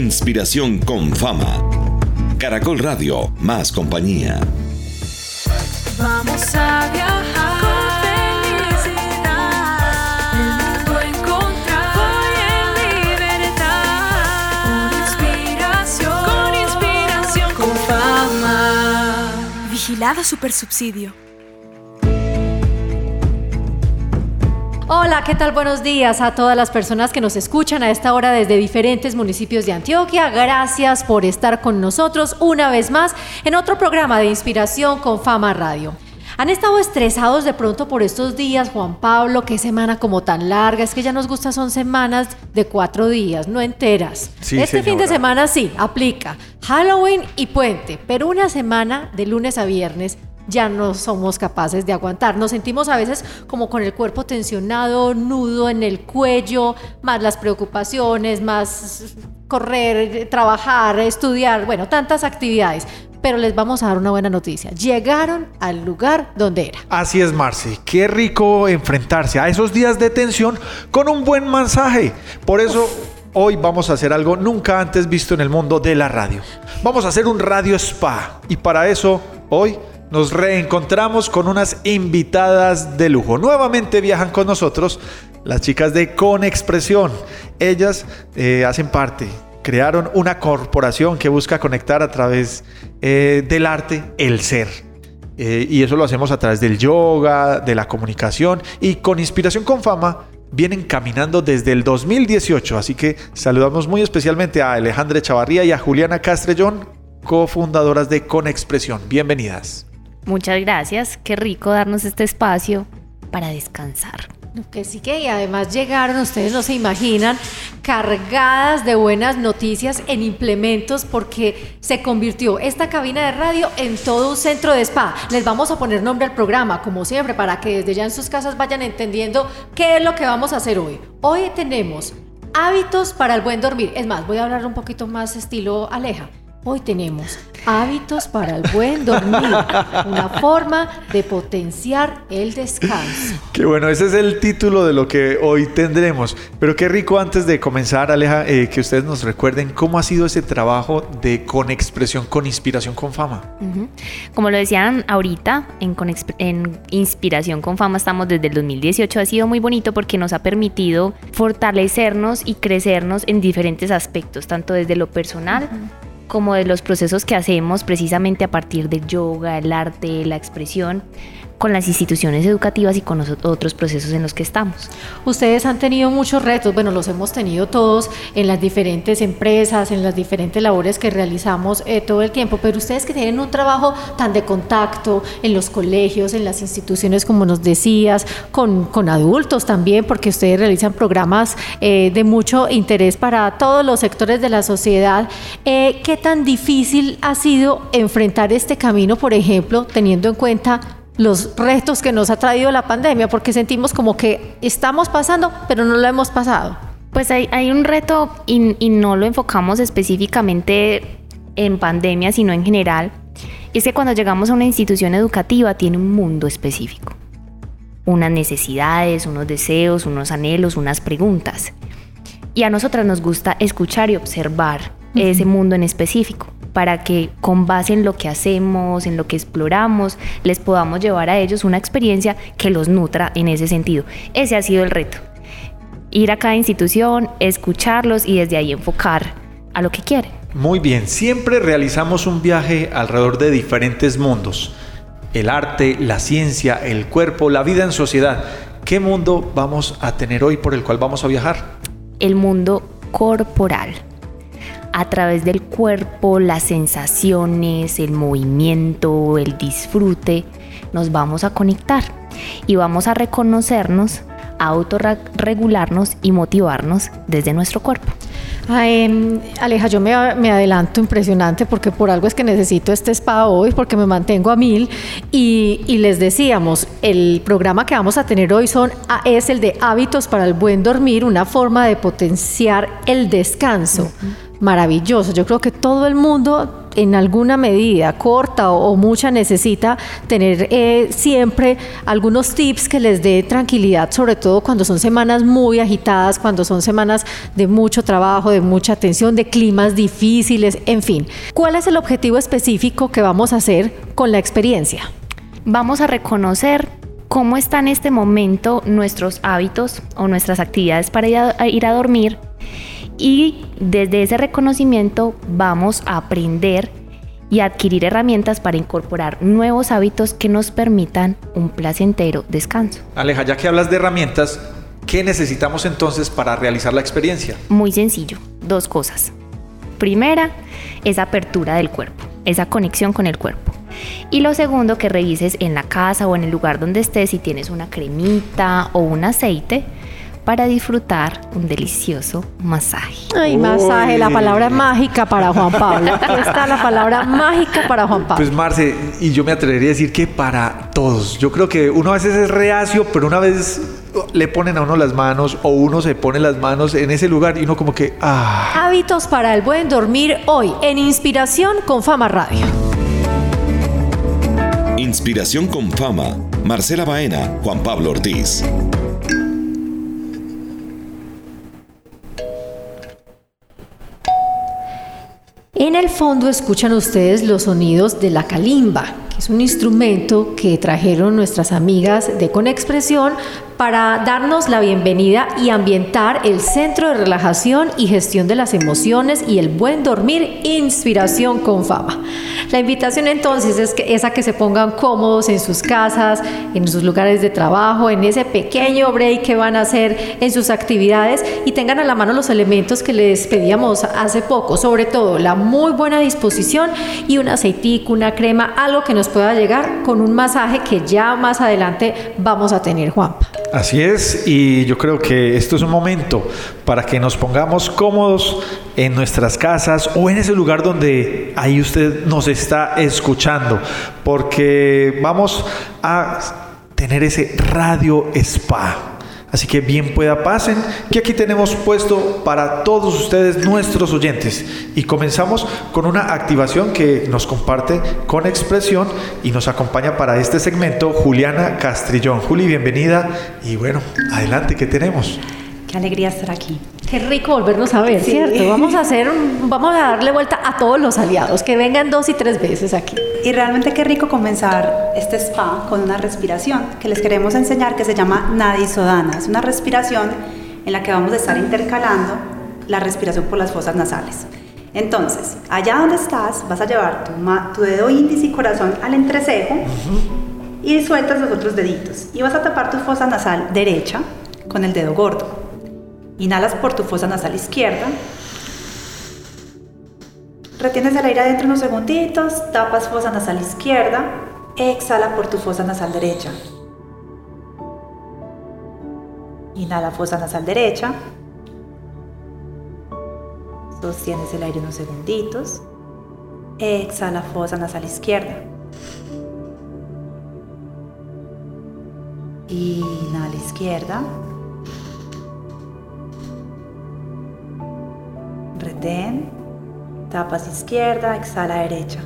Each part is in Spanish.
Inspiración con fama. Caracol Radio, más compañía. Vamos a viajar con felicidad. Hola, ¿qué tal? Buenos días a todas las personas que nos escuchan a esta hora desde diferentes municipios de Antioquia. Gracias por estar con nosotros una vez más en otro programa de Inspiración con Fama Radio. ¿Han estado estresados de pronto por estos días, Juan Pablo? ¿Qué semana como tan larga? Es que ya nos gusta, son semanas de cuatro días, no enteras. Sí, este fin de semana sí, aplica. Halloween y puente, pero una semana de lunes a viernes ya no somos capaces de aguantar. Nos sentimos a veces como con el cuerpo tensionado, nudo en el cuello, más las preocupaciones, más correr, trabajar, estudiar, bueno, tantas actividades. Pero les vamos a dar una buena noticia. Llegaron al lugar donde era. Así es, Marce. Qué rico enfrentarse a esos días de tensión con un buen mensaje. Por eso hoy vamos a hacer algo nunca antes visto en el mundo de la radio. Vamos a hacer un radio spa. Y para eso hoy nos reencontramos con unas invitadas de lujo. Nuevamente viajan con nosotros las chicas de Conexpresión. Ellas eh, hacen parte crearon una corporación que busca conectar a través eh, del arte el ser. Eh, y eso lo hacemos a través del yoga, de la comunicación y con inspiración con fama vienen caminando desde el 2018. Así que saludamos muy especialmente a Alejandra Chavarría y a Juliana Castrellón, cofundadoras de Conexpresión. Bienvenidas. Muchas gracias, qué rico darnos este espacio para descansar. Que sí que y además llegaron, ustedes no se imaginan, cargadas de buenas noticias en implementos porque se convirtió esta cabina de radio en todo un centro de spa. Les vamos a poner nombre al programa, como siempre, para que desde ya en sus casas vayan entendiendo qué es lo que vamos a hacer hoy. Hoy tenemos hábitos para el buen dormir. Es más, voy a hablar un poquito más estilo Aleja. Hoy tenemos hábitos para el buen dormir, una forma de potenciar el descanso. Qué bueno, ese es el título de lo que hoy tendremos. Pero qué rico antes de comenzar, Aleja, eh, que ustedes nos recuerden cómo ha sido ese trabajo de Conexpresión, con inspiración, con fama. Como lo decían ahorita, en, Conexp- en Inspiración con Fama estamos desde el 2018. Ha sido muy bonito porque nos ha permitido fortalecernos y crecernos en diferentes aspectos, tanto desde lo personal como de los procesos que hacemos precisamente a partir del yoga, el arte, la expresión, con las instituciones educativas y con los otros procesos en los que estamos. Ustedes han tenido muchos retos, bueno, los hemos tenido todos en las diferentes empresas, en las diferentes labores que realizamos eh, todo el tiempo, pero ustedes que tienen un trabajo tan de contacto en los colegios, en las instituciones, como nos decías, con, con adultos también, porque ustedes realizan programas eh, de mucho interés para todos los sectores de la sociedad, eh, ¿qué tan difícil ha sido enfrentar este camino, por ejemplo, teniendo en cuenta los retos que nos ha traído la pandemia, porque sentimos como que estamos pasando, pero no lo hemos pasado. Pues hay, hay un reto y, y no lo enfocamos específicamente en pandemia, sino en general. Y es que cuando llegamos a una institución educativa tiene un mundo específico. Unas necesidades, unos deseos, unos anhelos, unas preguntas. Y a nosotras nos gusta escuchar y observar ese mundo en específico para que con base en lo que hacemos, en lo que exploramos, les podamos llevar a ellos una experiencia que los nutra en ese sentido. Ese ha sido el reto. Ir a cada institución, escucharlos y desde ahí enfocar a lo que quieren. Muy bien, siempre realizamos un viaje alrededor de diferentes mundos. El arte, la ciencia, el cuerpo, la vida en sociedad. ¿Qué mundo vamos a tener hoy por el cual vamos a viajar? el mundo corporal. A través del cuerpo, las sensaciones, el movimiento, el disfrute, nos vamos a conectar y vamos a reconocernos, a autorregularnos y motivarnos desde nuestro cuerpo. Ay, em, Aleja, yo me, me adelanto impresionante porque por algo es que necesito este spa hoy, porque me mantengo a mil. Y, y les decíamos, el programa que vamos a tener hoy son, ah, es el de hábitos para el buen dormir, una forma de potenciar el descanso. Maravilloso. Yo creo que todo el mundo en alguna medida, corta o, mucha, necesita tener eh, siempre algunos tips que les dé tranquilidad, sobre todo cuando son semanas muy agitadas, cuando son semanas de mucho trabajo, de mucha atención, de climas difíciles, en fin. ¿Cuál es el objetivo específico que vamos a hacer con la experiencia? Vamos a reconocer cómo están en este momento nuestros hábitos o nuestras actividades para ir a dormir y desde ese reconocimiento vamos a aprender y adquirir herramientas para incorporar nuevos hábitos que nos permitan un placentero descanso. Aleja, ya que hablas de herramientas, ¿qué necesitamos entonces para realizar la experiencia? Muy sencillo, dos cosas. Primera, esa apertura del cuerpo, esa conexión con el cuerpo. Y lo segundo, que revises en la casa o en el lugar donde estés si tienes una cremita o un aceite para disfrutar un delicioso masaje. Ay, masaje, la palabra mágica para Juan Pablo. Aquí está la palabra mágica para Juan Pablo. Pues Marce, y yo me atrevería a decir que para todos. Yo creo que uno a veces es reacio, pero una vez le ponen a uno las manos o uno se pone las manos en ese lugar y uno como que, ah, Hábitos para el buen dormir hoy en Inspiración con Fama Radio. Inspiración con fama. Marcela Baena, Juan Pablo Ortiz. En el fondo escuchan ustedes los sonidos de la calimba, que es un instrumento que trajeron nuestras amigas de Conexpresión para darnos la bienvenida y ambientar el centro de relajación y gestión de las emociones y el buen dormir, inspiración con fama. La invitación entonces es, que, a que se pongan cómodos en sus casas, en sus lugares de trabajo, en ese pequeño break que van a hacer en sus actividades y tengan a la mano los elementos que les pedíamos hace poco, sobre todo la muy buena disposición y un aceitico, una crema, algo que nos pueda llegar con un masaje que ya más adelante vamos a tener, Juanpa. Así es, y yo creo que esto es un momento para que nos pongamos cómodos en nuestras casas o en ese lugar donde ahí usted nos está escuchando, porque vamos a tener ese radio spa. Así que bien pueda pasen, que aquí tenemos puesto para todos ustedes, nuestros oyentes. Y comenzamos con una activación que nos comparte con expresión y nos acompaña para este segmento Juliana Castrillón. Juli, bienvenida. Y bueno, adelante, ¿qué tenemos? Qué alegría estar aquí. Qué rico volvernos a ver, Sí. ¿cierto? Vamos a hacer, un- vamos a darle vuelta a todos los aliados, que vengan dos y tres veces aquí. Y realmente qué rico comenzar este spa con una respiración que les queremos enseñar que se llama Nadisodana. Es una respiración en la que vamos a estar intercalando la respiración por las fosas nasales. Entonces, allá donde estás, vas a llevar tu dedo índice y corazón al entrecejo y sueltas los otros deditos. Y vas a tapar tu fosa nasal derecha con el dedo gordo. Inhalas por tu fosa nasal izquierda Retienes el aire adentro unos segunditos, tapas fosa nasal izquierda, exhala por tu fosa nasal derecha. Inhala fosa nasal derecha. Sostienes el aire unos segunditos. Exhala fosa nasal izquierda. Inhala izquierda. Retén. Tapas izquierda, exhala derecha.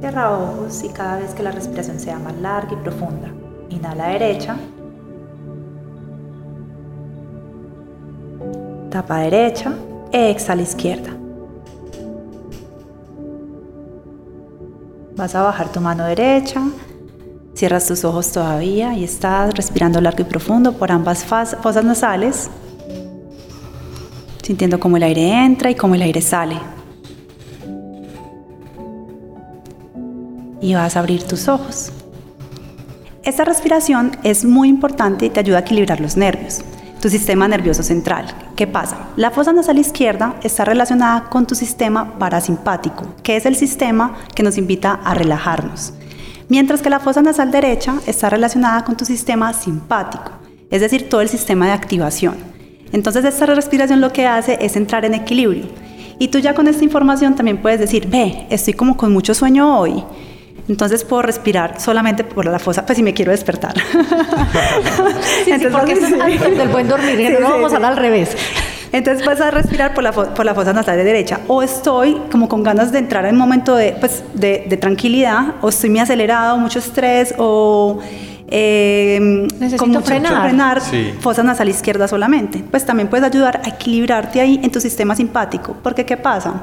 Cierra ojos y cada vez que la respiración sea más larga y profunda, inhala derecha. Tapa derecha, exhala izquierda. Vas a bajar tu mano derecha, cierras tus ojos todavía y estás respirando largo y profundo por ambas fosas nasales sintiendo cómo el aire entra y cómo el aire sale. Y vas a abrir tus ojos. Esta respiración es muy importante y te ayuda a equilibrar los nervios, tu sistema nervioso central. ¿Qué pasa? La fosa nasal izquierda está relacionada con tu sistema parasimpático, que es el sistema que nos invita a relajarnos. Mientras que la fosa nasal derecha está relacionada con tu sistema simpático, es decir, todo el sistema de activación. Entonces esta respiración lo que hace es entrar en equilibrio. Y tú ya con esta información también puedes decir, ve, estoy como con mucho sueño hoy. Entonces puedo respirar solamente por la fosa, pues si me quiero despertar. Sí, sí, porque eso es del buen dormir, Sí, no sí, vamos a hablar al revés. Entonces vas a respirar por la, por la fosa nasal de derecha. O estoy como con ganas de entrar en un momento de, pues, de, de tranquilidad, o estoy muy acelerado, mucho estrés, o eh, Necesito con mucho- frenar. frenar Sí. fosa nasal izquierda solamente. Pues también puedes ayudar a equilibrarte ahí en tu sistema simpático. Porque ¿qué pasa?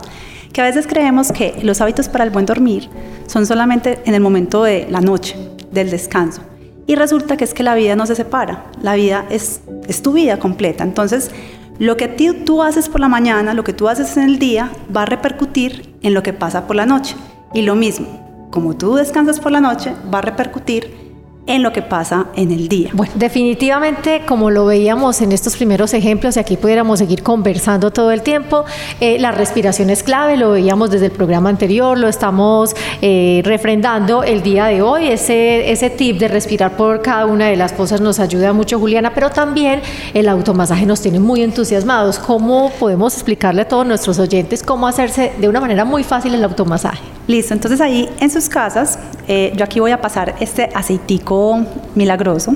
Que a veces creemos que los hábitos para el buen dormir son solamente en el momento de la noche, del descanso. Y resulta que es que la vida no se separa. La vida es, es tu vida completa. Entonces, lo que ti- tú haces por la mañana, lo que tú haces en el día, va a repercutir en lo que pasa por la noche. Y lo mismo, como tú descansas por la noche, va a repercutir en lo que pasa en el día. Bueno, definitivamente, como lo veíamos en estos primeros ejemplos, y aquí pudiéramos seguir conversando todo el tiempo, eh, la respiración es clave, lo veíamos desde el programa anterior, lo estamos eh, refrendando el día de hoy. Ese, ese tip de respirar por cada una de las cosas nos ayuda mucho, Juliana, pero también el automasaje nos tiene muy entusiasmados. ¿Cómo podemos explicarle a todos nuestros oyentes cómo hacerse de una manera muy fácil el automasaje? Listo, entonces ahí en sus casas, eh, yo aquí voy a pasar este aceitico milagroso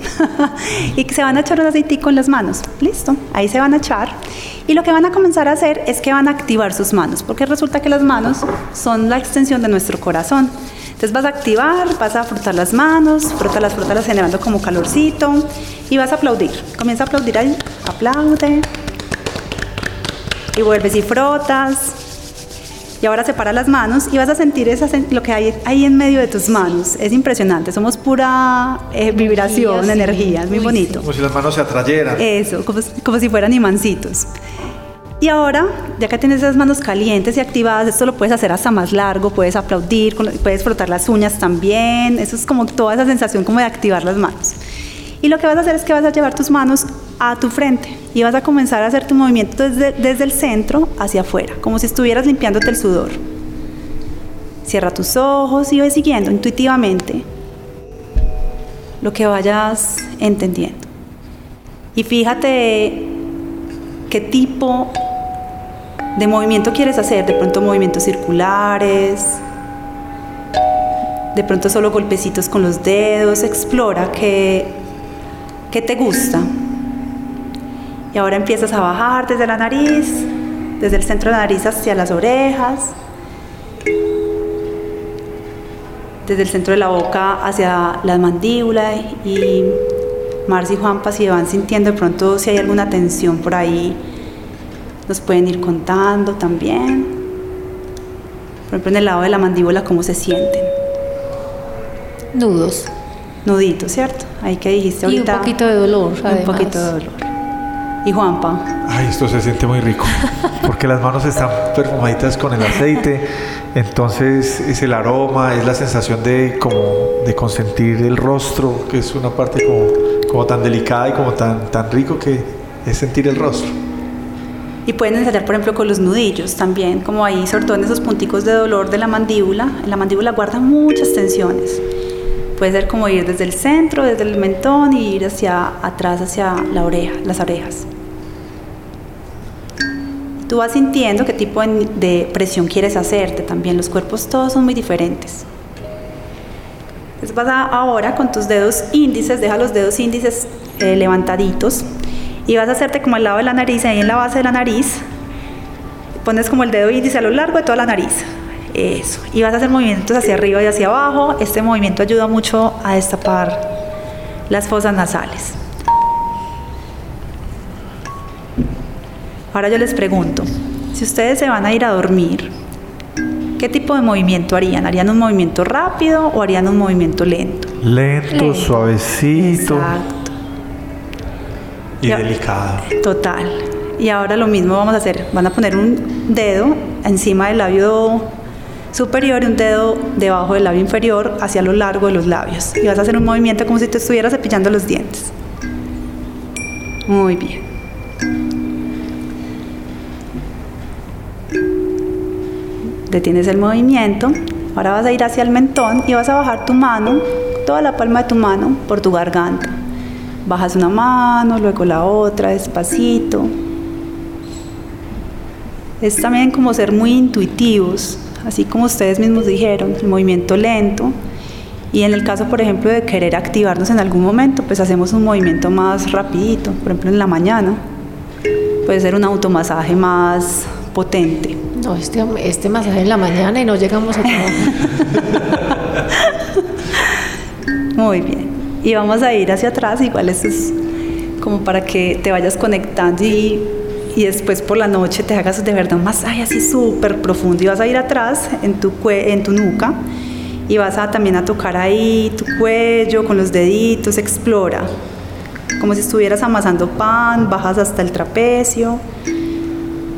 y se van a echar un aceitico en las manos. Listo, ahí se van a echar. Y lo que van a comenzar a hacer es que van a activar sus manos, porque resulta que las manos son la extensión de nuestro corazón. Entonces vas a activar, vas a frotar las manos, frótalas, frótalas generando como calorcito y vas a aplaudir. Comienza a aplaudir ahí, aplaude y vuelves y frotas. Y ahora separa las manos y vas a sentir esa, lo que hay ahí en medio de tus manos. Es impresionante, somos pura eh, vibración, sí. energía, es muy Uy, bonito. Como si las manos se atrayeran. Eso, como, si- como si fueran imancitos. Y ahora, ya que tienes esas manos calientes y activadas, esto lo puedes hacer hasta más largo, puedes aplaudir, puedes frotar las uñas también, eso es como toda esa sensación como de activar las manos. Y lo que vas a hacer es que vas a llevar tus manos a tu frente y vas a comenzar a hacer tu movimiento desde, desde el centro hacia afuera, como si estuvieras limpiándote el sudor. Cierra tus ojos y ve siguiendo intuitivamente lo que vayas entendiendo. Y fíjate qué tipo de movimiento quieres hacer, de pronto movimientos circulares, de pronto solo golpecitos con los dedos, explora qué, qué te gusta. Y ahora empiezas a bajar desde la nariz, desde el centro de la nariz hacia las orejas, desde el centro de la boca hacia la mandíbula y Marci y Juanpa si van sintiendo de pronto si hay alguna tensión por ahí, nos pueden ir contando también. Por ejemplo, en el lado de la mandíbula, cómo se sienten. Nudos. Nuditos, ¿cierto? Ahí que dijiste Y un ahorita. poquito de dolor, Un además. poquito de dolor. Y Juanpa, Ay, esto se siente muy rico. Porque las manos están perfumaditas con el aceite. Entonces es el aroma, es la sensación de como de consentir el rostro, que es una parte como, como tan delicada y como tan, tan rico que es sentir el rostro. Y pueden ensayar, por ejemplo, con los nudillos también, como ahí, sobre todo en esos punticos de dolor de la mandíbula. La mandíbula guarda muchas tensiones. Puede ser como ir desde el centro, desde el mentón y ir hacia atrás, hacia la oreja, las orejas. Tú vas sintiendo qué tipo de, presión quieres hacerte también. Los cuerpos todos son muy diferentes. Entonces vas a- ahora con tus dedos índices, deja los dedos índices eh, levantaditos y vas a hacerte como al lado de la nariz, ahí en la base de la nariz, pones como el dedo índice a lo largo de toda la nariz. Eso. Y vas a hacer movimientos hacia arriba y hacia abajo. Este movimiento ayuda mucho a destapar las fosas nasales. Ahora yo les pregunto, si ustedes se van a ir a dormir, ¿qué tipo de movimiento harían? ¿Harían un movimiento rápido o harían un movimiento lento? Lento, Lento. suavecito Exacto. y Ya. delicado. Total. Y ahora lo mismo vamos a hacer. Van a poner un dedo encima del labio superior y un dedo debajo del labio inferior hacia lo largo de los labios. Y vas a hacer un movimiento como si te estuvieras cepillando los dientes. Muy bien. Detienes el movimiento. Ahora vas a ir hacia el mentón y vas a bajar tu mano, toda la palma de tu mano, por tu garganta. Bajas una mano, luego la otra, despacito. Es también como ser muy intuitivos, así como ustedes mismos dijeron, el movimiento lento. Y en el caso, por ejemplo, de querer activarnos en algún momento, pues hacemos un movimiento más rapidito, por ejemplo, en la mañana. puede ser un automasaje más potente. No, este, este masaje en la mañana y no llegamos a trabajar. Muy bien. Y vamos a ir hacia atrás, igual esto es como para que te vayas conectando y, y después por la noche te hagas de verdad un masaje así súper profundo y vas a ir atrás en tu, en tu nuca y vas a también a tocar ahí tu cuello con los deditos, explora. Como si estuvieras amasando pan, bajas hasta el trapecio,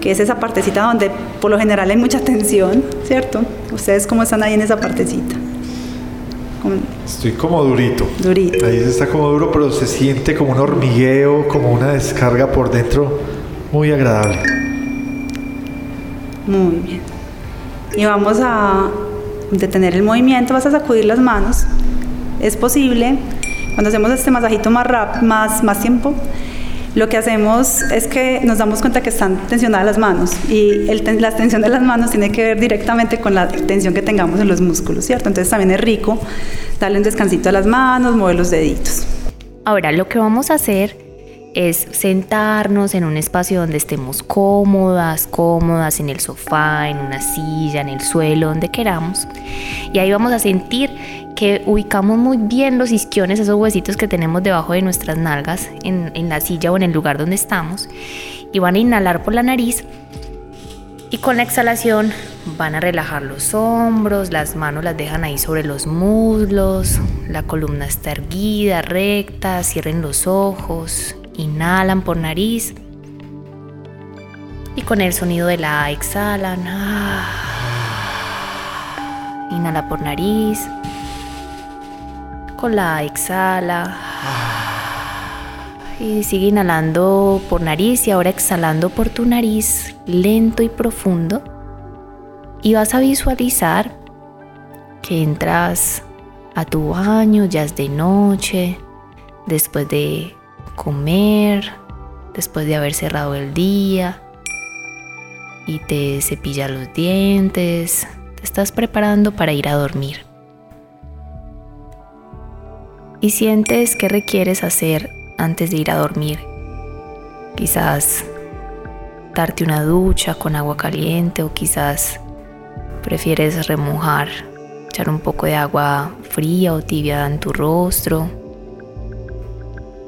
que es esa partecita donde por lo general hay mucha tensión, ¿cierto? Ustedes cómo están ahí en esa partecita. Como- Estoy como durito. Durito. Ahí está como duro, pero se siente como un hormigueo, como una descarga por dentro muy agradable. Muy bien. Y vamos a detener el movimiento, vas a sacudir las manos. Es posible, cuando hacemos este masajito más rap, más, más tiempo, lo que hacemos es que nos damos cuenta que están tensionadas las manos y el la tensión de las manos tiene que ver directamente con la tensión que tengamos en los músculos, ¿cierto? Entonces también es rico darle un descansito a las manos, mover los deditos. Ahora, lo que vamos a hacer es sentarnos en un espacio donde estemos cómodas, cómodas, en el sofá, en una silla, en el suelo, donde queramos. Y ahí vamos a sentir que ubicamos muy bien los isquiones, esos huesitos que tenemos debajo de nuestras nalgas, en, en la silla o en el lugar donde estamos. Y van a inhalar por la nariz y con la exhalación van a relajar los hombros, las manos las dejan ahí sobre los muslos, la columna está erguida, recta, cierren los ojos, inhalan por nariz y con el sonido de la A exhalan. Ah. Inhala por nariz, con la exhala. Y sigue inhalando por nariz y ahora exhalando por tu nariz, lento y profundo. Y vas a visualizar que entras a tu baño, ya es de noche, después de comer, después de haber cerrado el día y te cepillas los dientes, te estás preparando para ir a dormir. Y sientes que requieres hacer antes de ir a dormir. Quizás darte una ducha con agua caliente o quizás prefieres remojar, echar un poco de agua fría o tibia en tu rostro.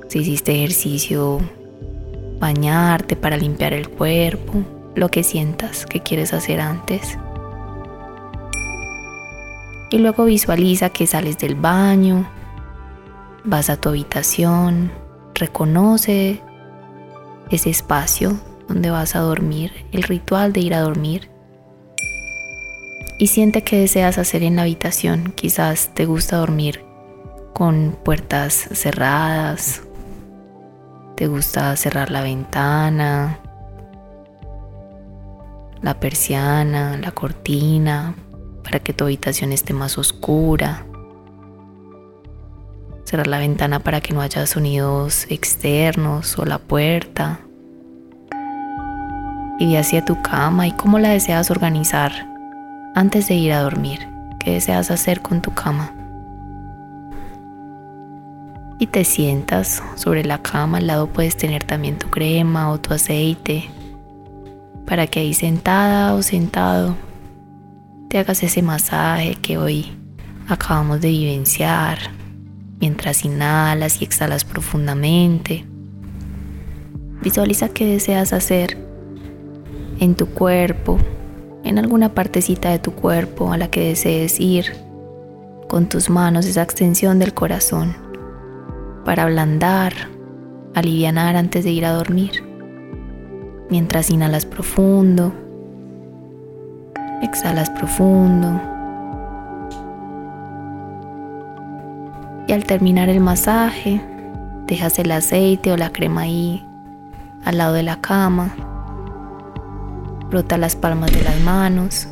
Si hiciste ejercicio, bañarte para limpiar el cuerpo, lo que sientas que quieres hacer antes. Y luego visualiza que sales del baño, vas a tu habitación, reconoce ese espacio donde vas a dormir, el ritual de ir a dormir. Y siente que deseas hacer en la habitación. Quizás te gusta dormir con puertas cerradas. Te gusta cerrar la ventana, la persiana, la cortina, para que tu habitación esté más oscura. Cerrar la ventana para que no haya sonidos externos o la puerta. Y ve hacia tu cama y cómo la deseas organizar antes de ir a dormir. ¿Qué deseas hacer con tu cama? Y te sientas sobre la cama, al lado puedes tener también tu crema o tu aceite, para que ahí sentada o sentado te hagas ese masaje que hoy acabamos de vivenciar, mientras inhalas y exhalas profundamente. Visualiza qué deseas hacer en tu cuerpo, en alguna partecita de tu cuerpo a la que desees ir con tus manos, esa extensión del corazón, para ablandar, alivianar antes de ir a dormir. Mientras inhalas profundo, exhalas profundo. Y al terminar el masaje, dejas el aceite o la crema ahí al lado de la cama. Brota las palmas de las manos.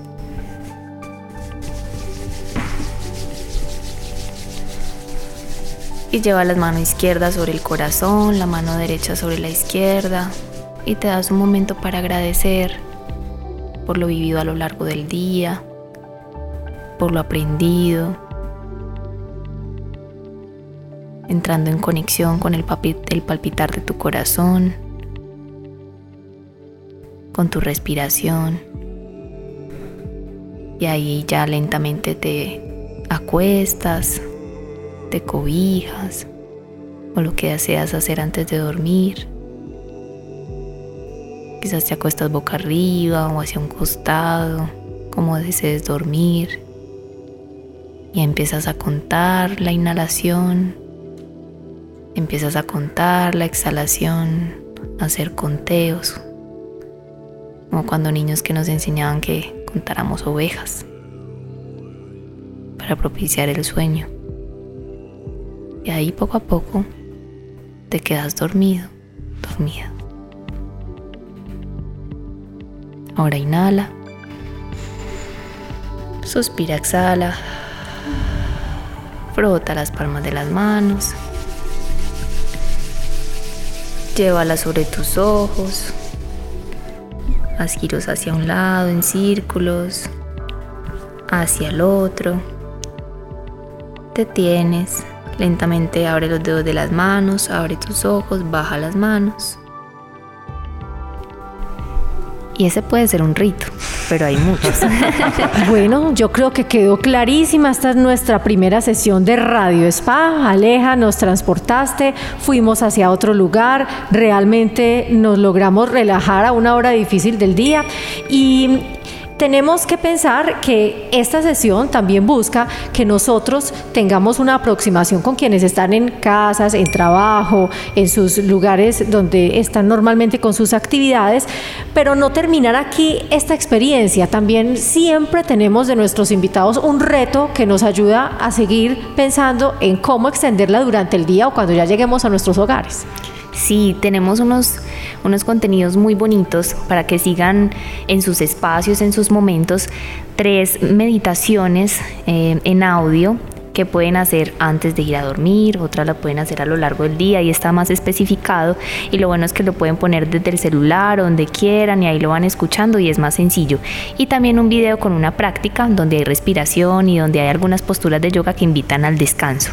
Y lleva la mano izquierda sobre el corazón, la mano derecha sobre la izquierda. Y te das un momento para agradecer por lo vivido a lo largo del día, por lo aprendido, entrando en conexión con el, palpitar de tu corazón con tu respiración. Y ahí ya lentamente te acuestas, te cobijas o lo que deseas hacer antes de dormir. Quizás te acuestas boca arriba o hacia un costado, como desees dormir. Y empiezas a contar la inhalación, empiezas a contar la exhalación, a hacer conteos, como cuando niños que nos enseñaban que contáramos ovejas para propiciar el sueño. Y ahí poco a poco te quedas dormido, dormida. Ahora inhala. Suspira, exhala. Frota las palmas de las manos. Llévala sobre tus ojos. Haz giros hacia un lado en círculos, hacia el otro. Te tienes. Lentamente abre los dedos de las manos, abre tus ojos, baja las manos. Y ese puede ser un rito, pero hay muchos. Bueno, yo creo que quedó clarísima. Esta es nuestra primera sesión de Radio Spa. Aleja, nos transportaste, fuimos hacia otro lugar, realmente nos logramos relajar a una hora difícil del día y tenemos que pensar que esta sesión también busca que nosotros tengamos una aproximación con quienes están en casas, en trabajo, en sus lugares donde están normalmente con sus actividades, pero no terminar aquí esta experiencia. También siempre tenemos de nuestros invitados un reto que nos ayuda a seguir pensando en cómo extenderla durante el día o cuando ya lleguemos a nuestros hogares. Sí, tenemos unos, unos contenidos muy bonitos para que sigan en sus espacios, en sus momentos, tres meditaciones eh, en audio que pueden hacer antes de ir a dormir, otras la pueden hacer a lo largo del día y está más especificado y lo bueno es que lo pueden poner desde el celular donde quieran y ahí lo van escuchando y es más sencillo. Y también un video con una práctica donde hay respiración y donde hay algunas posturas de yoga que invitan al descanso.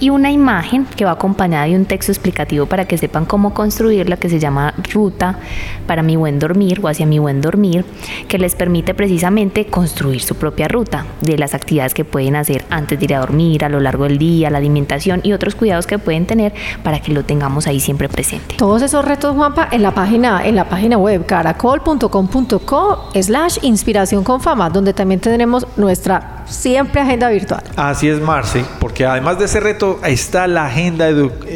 Y una imagen que va acompañada de un texto explicativo para que sepan cómo construirla que se llama Ruta para mi buen dormir o hacia mi buen dormir, que les permite precisamente construir su propia ruta de las actividades que pueden hacer antes de ir a dormir, a lo largo del día, la alimentación y otros cuidados que pueden tener para que lo tengamos ahí siempre presente. Todos esos retos, Juanpa, en la página, en la página web caracol.com.co slash inspiración con fama, donde también tendremos nuestra siempre agenda virtual. Así es, Marce, porque además de ese reto está la agenda,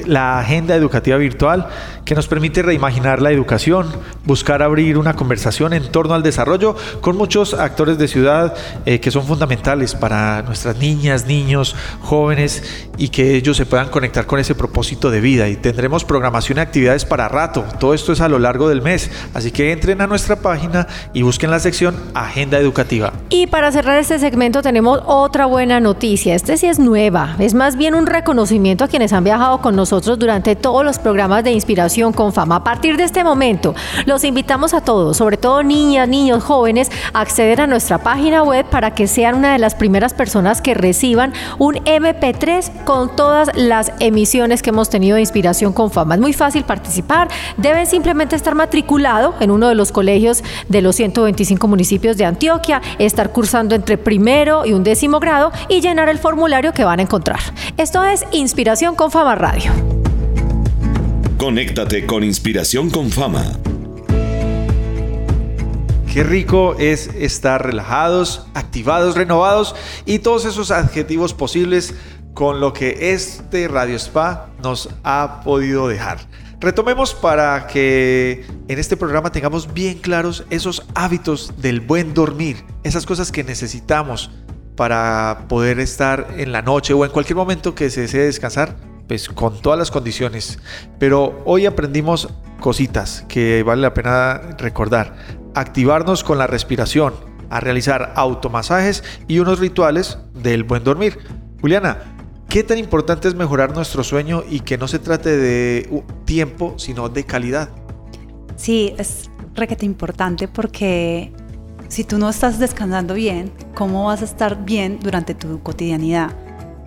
la agenda educativa virtual que nos permite reimaginar la educación, buscar abrir una conversación en torno al desarrollo con muchos actores de ciudad eh, que son fundamentales para nuestras niñas, niños, jóvenes y que ellos se puedan conectar con ese propósito de vida. Y tendremos programación y actividades para rato. Todo esto es a lo largo del mes. Así que entren a nuestra página y busquen la sección Agenda Educativa. Y para cerrar este segmento tenemos otra buena noticia. Este sí es nueva. Es más bien un reconocimiento a quienes han viajado con nosotros durante todos los programas de inspiración con fama. A partir de este momento, los invitamos a todos, sobre todo niñas, niños, jóvenes, a acceder a nuestra página web para que sean una de las primeras personas que reciban un MP3 con todas las emisiones que hemos tenido de inspiración con fama. Es muy fácil participar. Deben simplemente estar matriculado en uno de los colegios de los 125 municipios de Antioquia, estar cursando entre primero y un décimo grado y llenar el formulario que van a encontrar. Esto es Inspiración con Fama Radio. Conéctate con Inspiración con Fama. Qué rico es estar relajados, activados, renovados y todos esos adjetivos posibles con lo que este Radio Spa nos ha podido dejar. Retomemos para que en este programa tengamos bien claros esos hábitos del buen dormir, esas cosas que necesitamos para poder estar en la noche o en cualquier momento que se desee descansar, pues con todas las condiciones. Pero hoy aprendimos cositas que vale la pena recordar. Activarnos con la respiración, a realizar automasajes y unos rituales del buen dormir. Juliana, ¿qué tan importante es mejorar nuestro sueño y que no se trate de tiempo, sino de calidad? Sí, es requete importante porque si tú no estás descansando bien, ¿cómo vas a estar bien durante tu cotidianidad?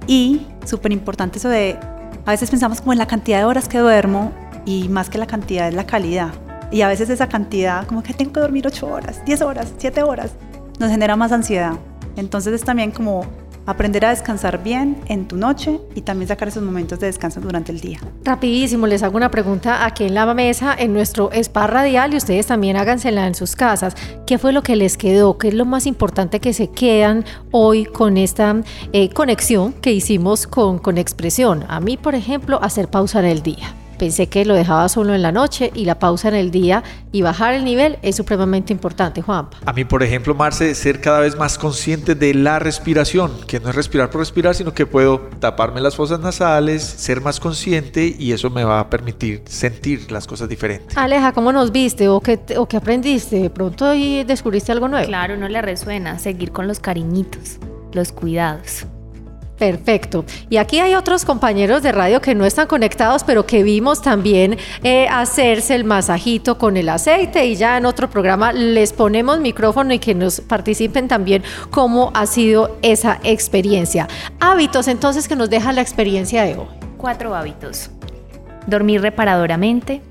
Y súper importante eso de, a veces pensamos como en la cantidad de horas que duermo y más que la cantidad es la calidad. Y a veces esa cantidad, como que tengo que dormir 8 horas, 10 horas, 7 horas, nos genera más ansiedad. Entonces es también como aprender a descansar bien en tu noche y también sacar esos momentos de descanso durante el día. Rapidísimo, les hago una pregunta aquí en la mesa, en nuestro spa radial y ustedes también hágansela en sus casas. ¿Qué fue lo que les quedó? ¿Qué es lo más importante que se quedan hoy con esta eh, conexión que hicimos con, con expresión? A mí, por ejemplo, hacer pausa en el día. Pensé que lo dejaba solo en la noche y la pausa en el día y bajar el nivel es supremamente importante, Juanpa. A mí, por ejemplo, Marce, ser cada vez más consciente de la respiración, que no es respirar por respirar, sino que puedo taparme las fosas nasales, ser más consciente y eso me va a permitir sentir las cosas diferentes. Aleja, ¿cómo nos viste o qué, o qué aprendiste? ¿De pronto y descubriste algo nuevo? Claro, no le resuena seguir con los cariñitos, los cuidados. Perfecto. Y aquí hay otros compañeros de radio que no están conectados, pero que vimos también eh, hacerse el masajito con el aceite y ya en otro programa les ponemos micrófono y que nos participen también cómo ha sido esa experiencia. Hábitos entonces que nos deja la experiencia de hoy. Cuatro hábitos. Dormir reparadoramente,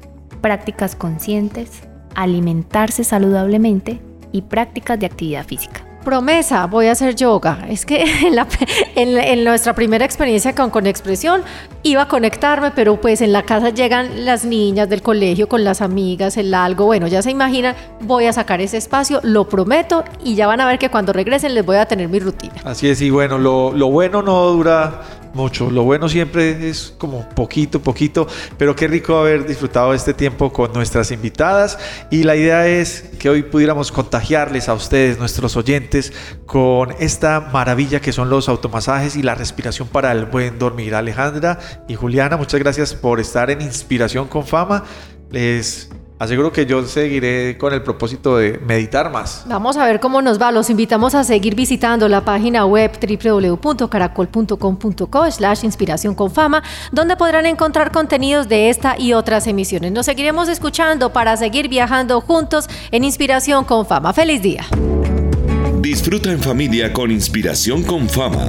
prácticas conscientes, alimentarse saludablemente y prácticas de actividad física promesa, voy a hacer yoga. Es que en, nuestra primera experiencia con Conexpresión iba a conectarme, pero pues en la casa llegan las niñas del colegio con las amigas, el algo, bueno, ya se imaginan, voy a sacar ese espacio, lo prometo y ya van a ver que cuando regresen les voy a tener mi rutina. Así es, y bueno, lo bueno no dura mucho. Lo bueno siempre es como poquito, poquito, pero qué rico haber disfrutado este tiempo con nuestras invitadas y la idea es que hoy pudiéramos contagiarles a ustedes, nuestros oyentes, con esta maravilla que son los automasajes y la respiración para el buen dormir. Alejandra y Juliana, muchas gracias por estar en Inspiración con Fama. Les Aseguro que yo seguiré con el propósito de meditar más. Vamos a ver cómo nos va. Los invitamos a seguir visitando la página web www.caracol.com.co slash inspiración con fama, donde podrán encontrar contenidos de esta y otras emisiones. Nos seguiremos escuchando para seguir viajando juntos en Inspiración con Fama. ¡Feliz día! Disfruta en familia con Inspiración con Fama.